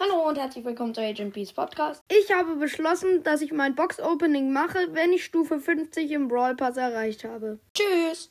Hallo und herzlich willkommen zu Agent Peace Podcast. Ich habe beschlossen, dass ich mein Box-Opening mache, wenn ich Stufe 50 im Brawl Pass erreicht habe. Tschüss!